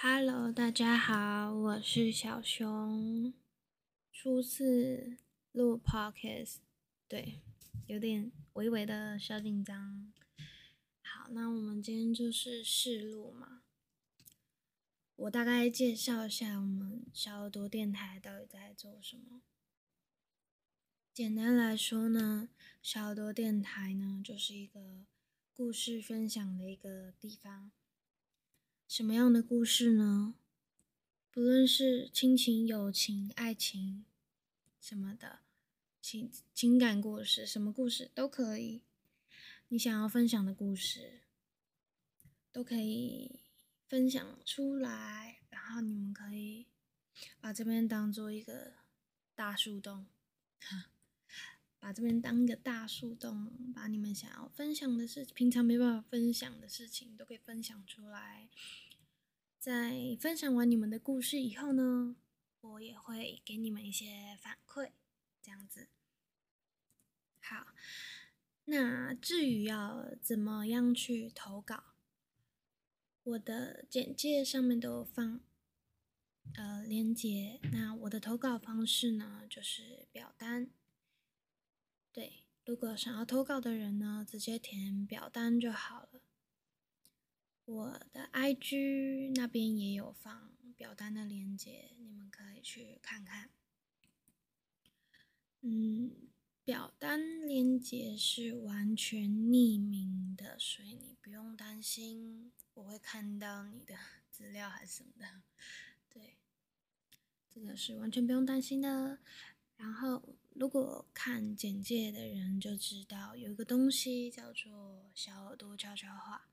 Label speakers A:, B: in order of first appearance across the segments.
A: Hello，大家好，我是小熊。初次录 Podcast，对，有点微微的小紧张。好，那我们今天就是试录嘛。我大概介绍一下我们小耳朵电台到底在做什么。简单来说呢，小耳朵电台呢就是一个故事分享的一个地方。什么样的故事呢？不论是亲情、友情、爱情什么的，情情感故事，什么故事都可以。你想要分享的故事，都可以。分享出来，然后你们可以把这边当做一个大树洞，把这边当一个大树洞，把你们想要分享的事，平常没办法分享的事情，都可以分享出来。在分享完你们的故事以后呢，我也会给你们一些反馈，这样子。好，那至于要怎么样去投稿？我的简介上面都有放，呃，链接。那我的投稿方式呢，就是表单。对，如果想要投稿的人呢，直接填表单就好了。我的 IG 那边也有放表单的链接，你们可以去看看。嗯，表单链接是完全匿名的，所以你不用担心。我会看到你的 资料还是什么的，对，这个是完全不用担心的。然后，如果看简介的人就知道有一个东西叫做小耳朵悄悄话。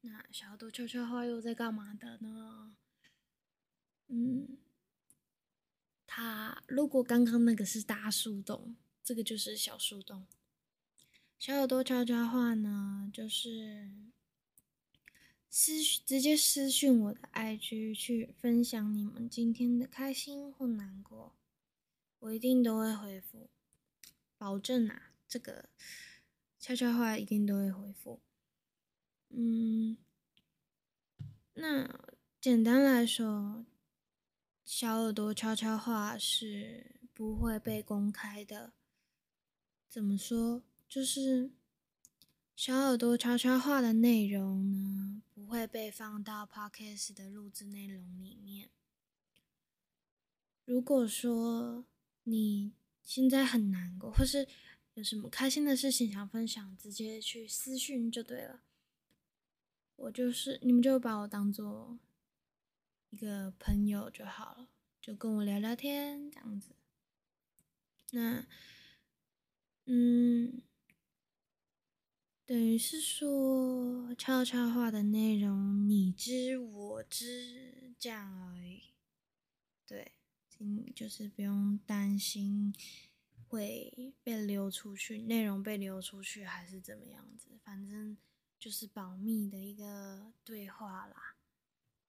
A: 那小耳朵悄悄话又在干嘛的呢？嗯，它如果刚刚那个是大树洞，这个就是小树洞。小耳朵悄悄话呢，就是。私直接私讯我的 IG 去分享你们今天的开心或难过，我一定都会回复，保证啊，这个悄悄话一定都会回复。嗯，那简单来说，小耳朵悄悄话是不会被公开的。怎么说？就是。小耳朵悄悄话的内容呢，不会被放到 podcast 的录制内容里面。如果说你现在很难过，或是有什么开心的事情想分享，直接去私讯就对了。我就是你们就把我当做一个朋友就好了，就跟我聊聊天这样子。那，嗯。等于是说，悄悄话的内容你知我知这样而已。对，嗯，就是不用担心会被流出去，内容被流出去还是怎么样子，反正就是保密的一个对话啦。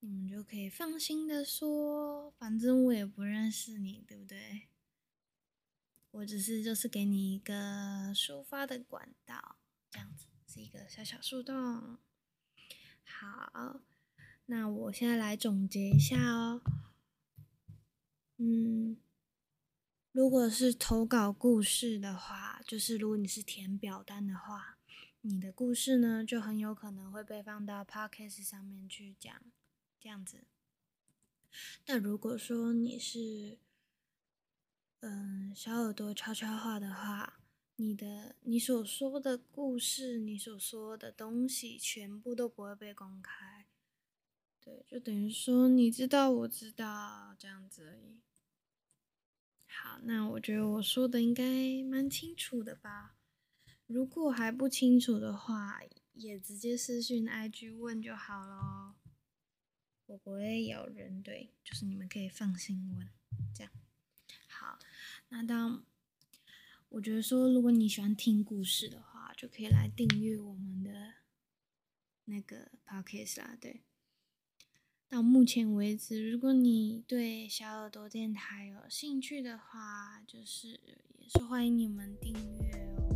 A: 你们就可以放心的说，反正我也不认识你，对不对？我只是就是给你一个抒发的管道，这样子。是一个小小树洞。好，那我现在来总结一下哦。嗯，如果是投稿故事的话，就是如果你是填表单的话，你的故事呢就很有可能会被放到 podcast 上面去讲，这样子。那如果说你是，嗯，小耳朵悄悄话的话。你的你所说的故事，你所说的东西，全部都不会被公开。对，就等于说你知道，我知道这样子而已。好，那我觉得我说的应该蛮清楚的吧？如果还不清楚的话，也直接私信 IG 问就好咯。我不会咬人，对，就是你们可以放心问，这样。好，那当。我觉得说，如果你喜欢听故事的话，就可以来订阅我们的那个 podcast 啦。对，到目前为止，如果你对小耳朵电台有兴趣的话，就是也是欢迎你们订阅哦。